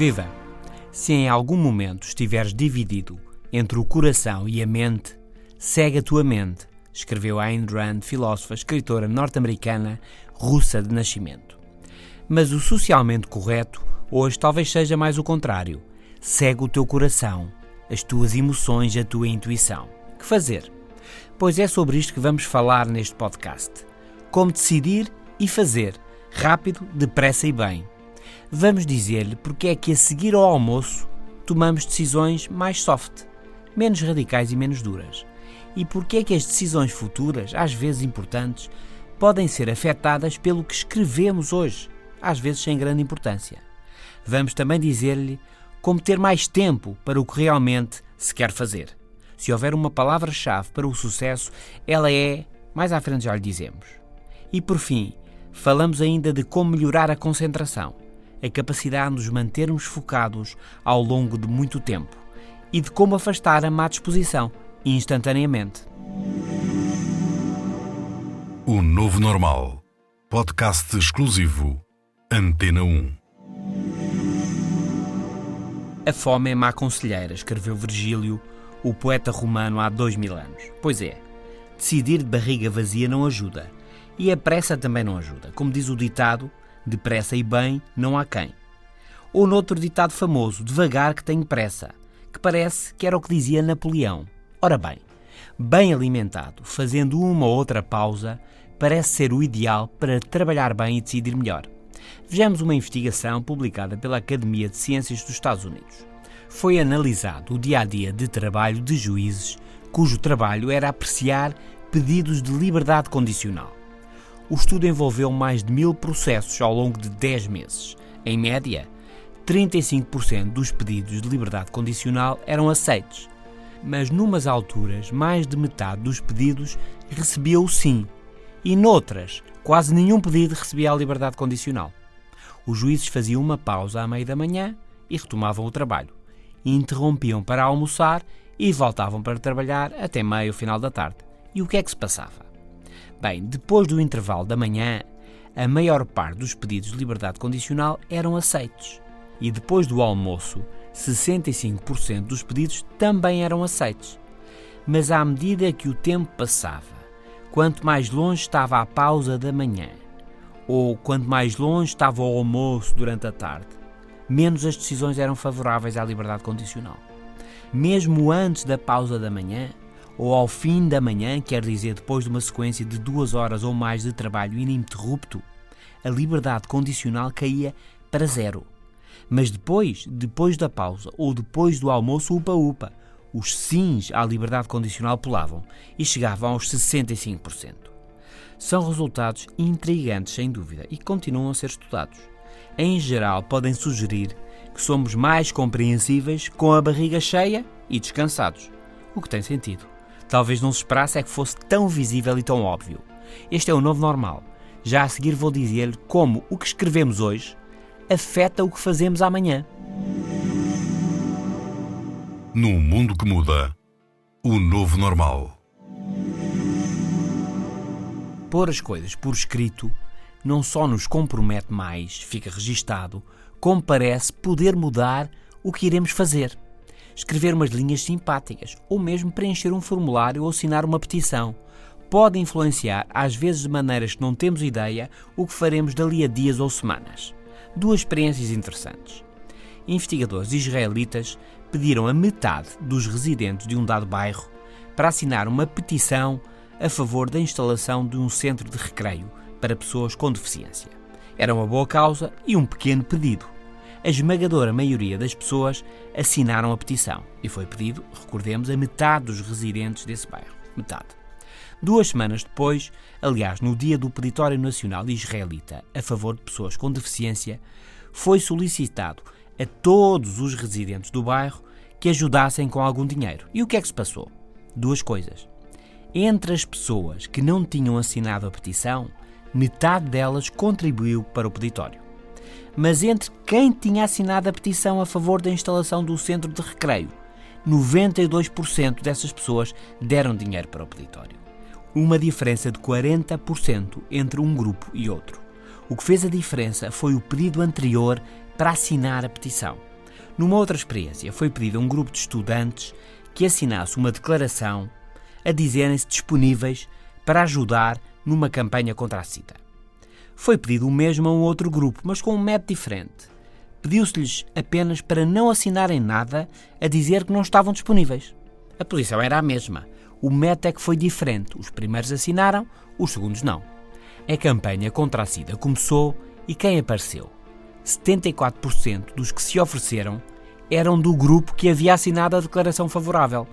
Viva! Se em algum momento estiveres dividido entre o coração e a mente, segue a tua mente, escreveu Ayn Rand, filósofa, escritora norte-americana, russa de nascimento. Mas o socialmente correto hoje talvez seja mais o contrário. Segue o teu coração, as tuas emoções, a tua intuição. Que fazer? Pois é sobre isto que vamos falar neste podcast. Como decidir e fazer, rápido, depressa e bem vamos dizer-lhe porque é que a seguir ao almoço tomamos decisões mais soft, menos radicais e menos duras. E porque é que as decisões futuras, às vezes importantes, podem ser afetadas pelo que escrevemos hoje, às vezes sem grande importância. Vamos também dizer-lhe como ter mais tempo para o que realmente se quer fazer. Se houver uma palavra-chave para o sucesso, ela é. Mais à frente já lhe dizemos. E por fim, falamos ainda de como melhorar a concentração a capacidade de nos mantermos focados ao longo de muito tempo e de como afastar a má disposição instantaneamente. O Novo Normal. Podcast exclusivo. Antena 1. A fome é má conselheira, escreveu Virgílio, o poeta romano, há dois mil anos. Pois é, decidir de barriga vazia não ajuda. E a pressa também não ajuda. Como diz o ditado, depressa e bem não há quem. Ou noutro ditado famoso, devagar que tenho pressa, que parece que era o que dizia Napoleão. Ora bem, bem alimentado, fazendo uma ou outra pausa, parece ser o ideal para trabalhar bem e decidir melhor. Vejamos uma investigação publicada pela Academia de Ciências dos Estados Unidos. Foi analisado o dia a dia de trabalho de juízes cujo trabalho era apreciar pedidos de liberdade condicional. O estudo envolveu mais de mil processos ao longo de 10 meses. Em média, 35% dos pedidos de liberdade condicional eram aceitos, mas numas alturas mais de metade dos pedidos recebia o sim, e noutras, quase nenhum pedido recebia a liberdade condicional. Os juízes faziam uma pausa à meia da manhã e retomavam o trabalho. Interrompiam para almoçar e voltavam para trabalhar até meio final da tarde. E o que é que se passava? Bem, depois do intervalo da manhã, a maior parte dos pedidos de liberdade condicional eram aceitos. E depois do almoço, 65% dos pedidos também eram aceitos. Mas à medida que o tempo passava, quanto mais longe estava a pausa da manhã, ou quanto mais longe estava o almoço durante a tarde, menos as decisões eram favoráveis à liberdade condicional. Mesmo antes da pausa da manhã, ou ao fim da manhã, quer dizer depois de uma sequência de duas horas ou mais de trabalho ininterrupto, a liberdade condicional caía para zero. Mas depois, depois da pausa ou depois do almoço, upa-upa, os sims à liberdade condicional pulavam e chegavam aos 65%. São resultados intrigantes, sem dúvida, e continuam a ser estudados. Em geral, podem sugerir que somos mais compreensíveis com a barriga cheia e descansados, o que tem sentido. Talvez não se esperasse é que fosse tão visível e tão óbvio. Este é o novo normal. Já a seguir vou dizer-lhe como o que escrevemos hoje afeta o que fazemos amanhã. Num mundo que muda, o novo normal. Pôr as coisas por escrito não só nos compromete mais, fica registado, como parece poder mudar o que iremos fazer escrever umas linhas simpáticas ou mesmo preencher um formulário ou assinar uma petição. Pode influenciar, às vezes de maneiras que não temos ideia, o que faremos dali a dias ou semanas. Duas experiências interessantes. Investigadores israelitas pediram a metade dos residentes de um dado bairro para assinar uma petição a favor da instalação de um centro de recreio para pessoas com deficiência. Era uma boa causa e um pequeno pedido a esmagadora maioria das pessoas assinaram a petição e foi pedido, recordemos, a metade dos residentes desse bairro. Metade. Duas semanas depois, aliás, no dia do Peditório Nacional Israelita a favor de pessoas com deficiência, foi solicitado a todos os residentes do bairro que ajudassem com algum dinheiro. E o que é que se passou? Duas coisas. Entre as pessoas que não tinham assinado a petição, metade delas contribuiu para o peditório. Mas entre quem tinha assinado a petição a favor da instalação do centro de recreio, 92% dessas pessoas deram dinheiro para o peditório. Uma diferença de 40% entre um grupo e outro. O que fez a diferença foi o pedido anterior para assinar a petição. Numa outra experiência, foi pedido a um grupo de estudantes que assinasse uma declaração a dizerem-se disponíveis para ajudar numa campanha contra a SIDA. Foi pedido o mesmo a um outro grupo, mas com um método diferente. Pediu-se-lhes apenas para não assinarem nada a dizer que não estavam disponíveis. A posição era a mesma. O método é que foi diferente. Os primeiros assinaram, os segundos não. A campanha contra a SIDA começou e quem apareceu? 74% dos que se ofereceram eram do grupo que havia assinado a declaração favorável.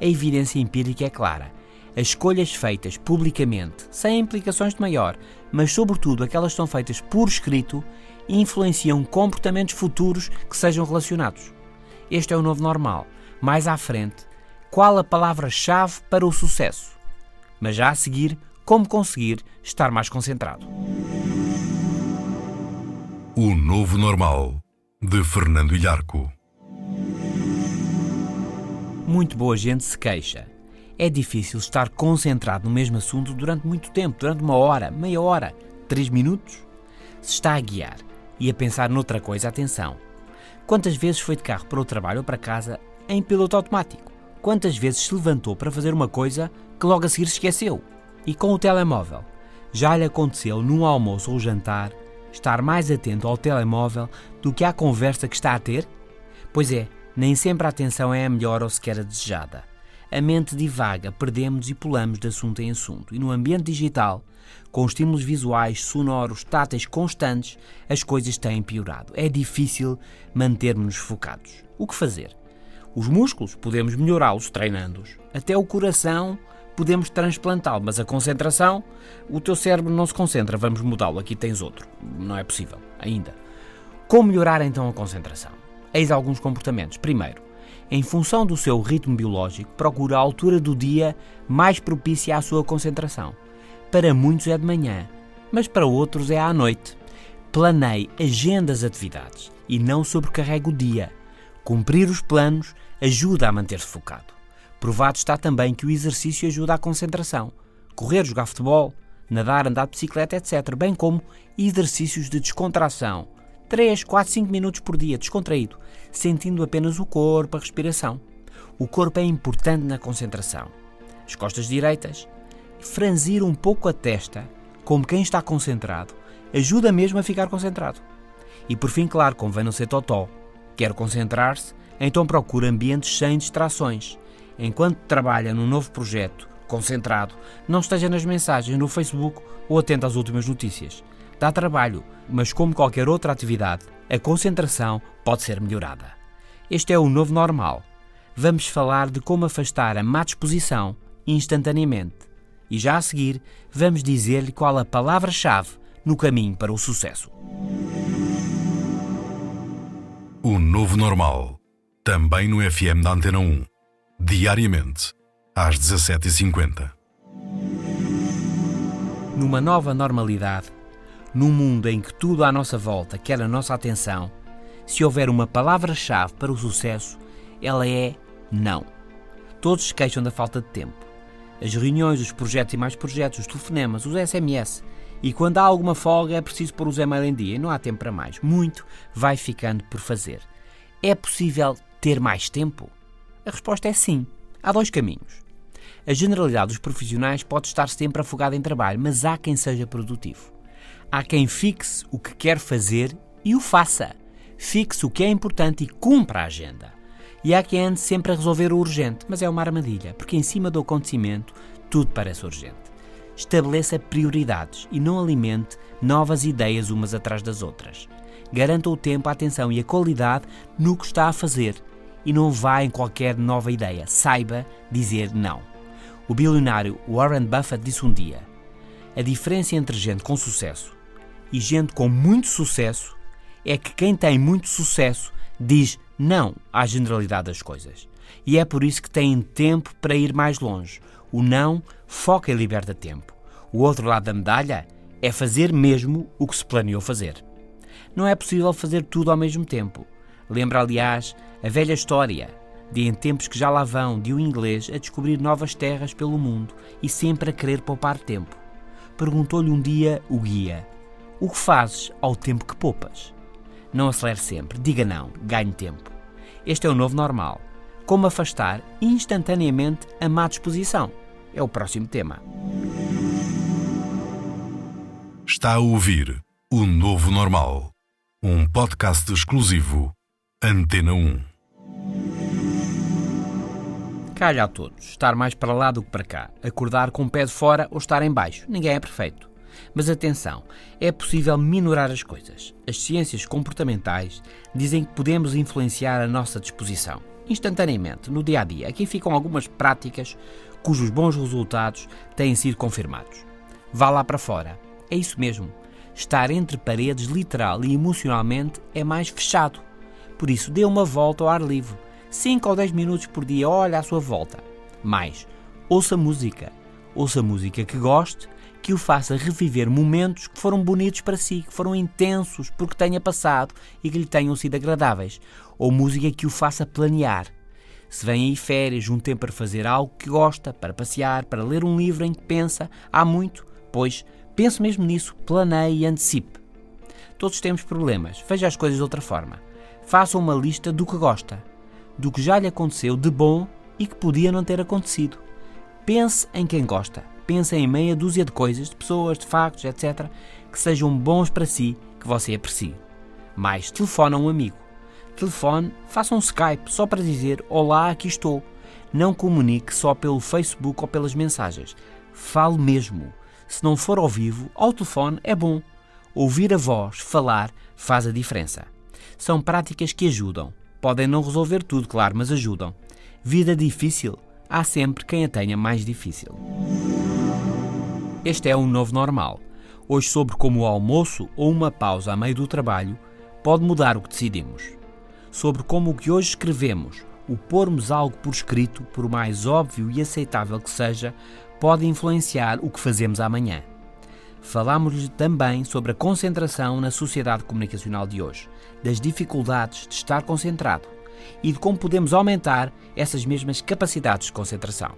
A evidência empírica é clara. As escolhas feitas publicamente, sem implicações de maior, mas sobretudo aquelas que são feitas por escrito, influenciam comportamentos futuros que sejam relacionados. Este é o novo normal. Mais à frente, qual a palavra-chave para o sucesso? Mas já a seguir, como conseguir estar mais concentrado. O Novo Normal, de Fernando Ilharco. Muito boa gente se queixa. É difícil estar concentrado no mesmo assunto durante muito tempo, durante uma hora, meia hora, três minutos. Se está a guiar e a pensar noutra coisa, atenção. Quantas vezes foi de carro para o trabalho ou para casa em piloto automático? Quantas vezes se levantou para fazer uma coisa que logo a seguir esqueceu? E com o telemóvel? Já lhe aconteceu num almoço ou jantar estar mais atento ao telemóvel do que à conversa que está a ter? Pois é, nem sempre a atenção é a melhor ou sequer a desejada. A mente divaga, perdemos e pulamos de assunto em assunto. E no ambiente digital, com estímulos visuais, sonoros, táteis constantes, as coisas têm piorado. É difícil mantermos-nos focados. O que fazer? Os músculos podemos melhorá-los treinando-os. Até o coração podemos transplantá-lo, mas a concentração, o teu cérebro não se concentra, vamos mudá-lo, aqui tens outro. Não é possível, ainda. Como melhorar então a concentração? Eis alguns comportamentos. Primeiro, em função do seu ritmo biológico, procura a altura do dia mais propícia à sua concentração. Para muitos é de manhã, mas para outros é à noite. Planeie agendas atividades e não sobrecarregue o dia. Cumprir os planos ajuda a manter-se focado. Provado está também que o exercício ajuda à concentração. Correr, jogar futebol, nadar, andar de bicicleta, etc. Bem como exercícios de descontração. 3, 4, 5 minutos por dia, descontraído, sentindo apenas o corpo, a respiração. O corpo é importante na concentração. As costas direitas, franzir um pouco a testa, como quem está concentrado, ajuda mesmo a ficar concentrado. E por fim, claro, convém não ser totó. Quer concentrar-se? Então procura ambientes sem distrações. Enquanto trabalha num novo projeto, concentrado, não esteja nas mensagens no Facebook ou atento às últimas notícias. Dá trabalho, mas como qualquer outra atividade, a concentração pode ser melhorada. Este é o novo normal. Vamos falar de como afastar a má disposição instantaneamente. E já a seguir, vamos dizer-lhe qual a palavra-chave no caminho para o sucesso. O Novo Normal, também no FM da Antena 1, diariamente, às 17h50. Numa nova normalidade, num mundo em que tudo à nossa volta quer a nossa atenção, se houver uma palavra-chave para o sucesso, ela é não. Todos se queixam da falta de tempo. As reuniões, os projetos e mais projetos, os telefonemas, os SMS, e quando há alguma folga é preciso pôr os e-mail em dia e não há tempo para mais. Muito vai ficando por fazer. É possível ter mais tempo? A resposta é sim. Há dois caminhos. A generalidade dos profissionais pode estar sempre afogada em trabalho, mas há quem seja produtivo. Há quem fixe o que quer fazer e o faça. Fixe o que é importante e cumpra a agenda. E há quem ande sempre a resolver o urgente, mas é uma armadilha, porque em cima do acontecimento tudo parece urgente estabeleça prioridades e não alimente novas ideias umas atrás das outras. Garanta o tempo, a atenção e a qualidade no que está a fazer e não vá em qualquer nova ideia. Saiba dizer não. O bilionário Warren Buffett disse um dia: A diferença entre gente com sucesso e gente com muito sucesso é que quem tem muito sucesso diz não à generalidade das coisas. E é por isso que têm tempo para ir mais longe. O não foca e liberta tempo. O outro lado da medalha é fazer mesmo o que se planeou fazer. Não é possível fazer tudo ao mesmo tempo. Lembra, aliás, a velha história de em tempos que já lá vão de um inglês a descobrir novas terras pelo mundo e sempre a querer poupar tempo. Perguntou-lhe um dia o guia: O que fazes ao tempo que poupas? Não acelere sempre, diga não, ganhe tempo. Este é o novo normal. Como afastar instantaneamente a má disposição? É o próximo tema. Está a ouvir O Novo Normal, um podcast exclusivo Antena 1. Calha a todos, estar mais para lá do que para cá, acordar com o pé de fora ou estar em baixo. Ninguém é perfeito. Mas atenção, é possível minorar as coisas. As ciências comportamentais dizem que podemos influenciar a nossa disposição, instantaneamente, no dia a dia. Aqui ficam algumas práticas cujos bons resultados têm sido confirmados. Vá lá para fora. É isso mesmo. Estar entre paredes, literal e emocionalmente, é mais fechado. Por isso, dê uma volta ao ar livre. 5 ou 10 minutos por dia, olha à sua volta. Mais, ouça música. Ouça música que goste que o faça reviver momentos que foram bonitos para si, que foram intensos porque tenha passado e que lhe tenham sido agradáveis, ou música que o faça planear. Se vem aí férias, um tempo para fazer algo que gosta, para passear, para ler um livro em que pensa há muito, pois pense mesmo nisso, planeie e antecipe. Todos temos problemas, veja as coisas de outra forma. Faça uma lista do que gosta, do que já lhe aconteceu de bom e que podia não ter acontecido. Pense em quem gosta, pensa em meia dúzia de coisas, de pessoas, de factos, etc., que sejam bons para si, que você aprecie. Mais, telefone a um amigo. Telefone, faça um Skype só para dizer Olá, aqui estou. Não comunique só pelo Facebook ou pelas mensagens. Fale mesmo. Se não for ao vivo, ao telefone é bom. Ouvir a voz, falar, faz a diferença. São práticas que ajudam. Podem não resolver tudo, claro, mas ajudam. Vida difícil? Há sempre quem a tenha mais difícil. Este é um novo normal. Hoje, sobre como o almoço ou uma pausa a meio do trabalho pode mudar o que decidimos. Sobre como o que hoje escrevemos, o pormos algo por escrito, por mais óbvio e aceitável que seja, pode influenciar o que fazemos amanhã. Falámos-lhe também sobre a concentração na sociedade comunicacional de hoje, das dificuldades de estar concentrado e de como podemos aumentar essas mesmas capacidades de concentração.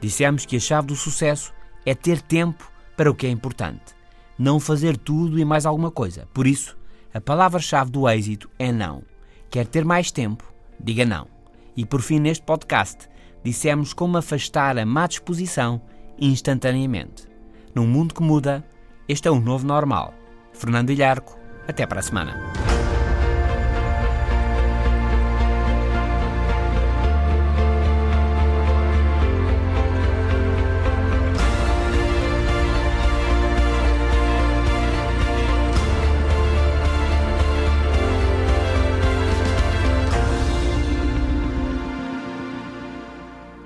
Dissemos que a chave do sucesso é ter tempo para o que é importante. Não fazer tudo e mais alguma coisa. Por isso, a palavra-chave do êxito é não. Quer ter mais tempo? Diga não. E por fim, neste podcast, dissemos como afastar a má disposição instantaneamente. Num mundo que muda, este é o novo normal. Fernando Ilharco, até para a semana.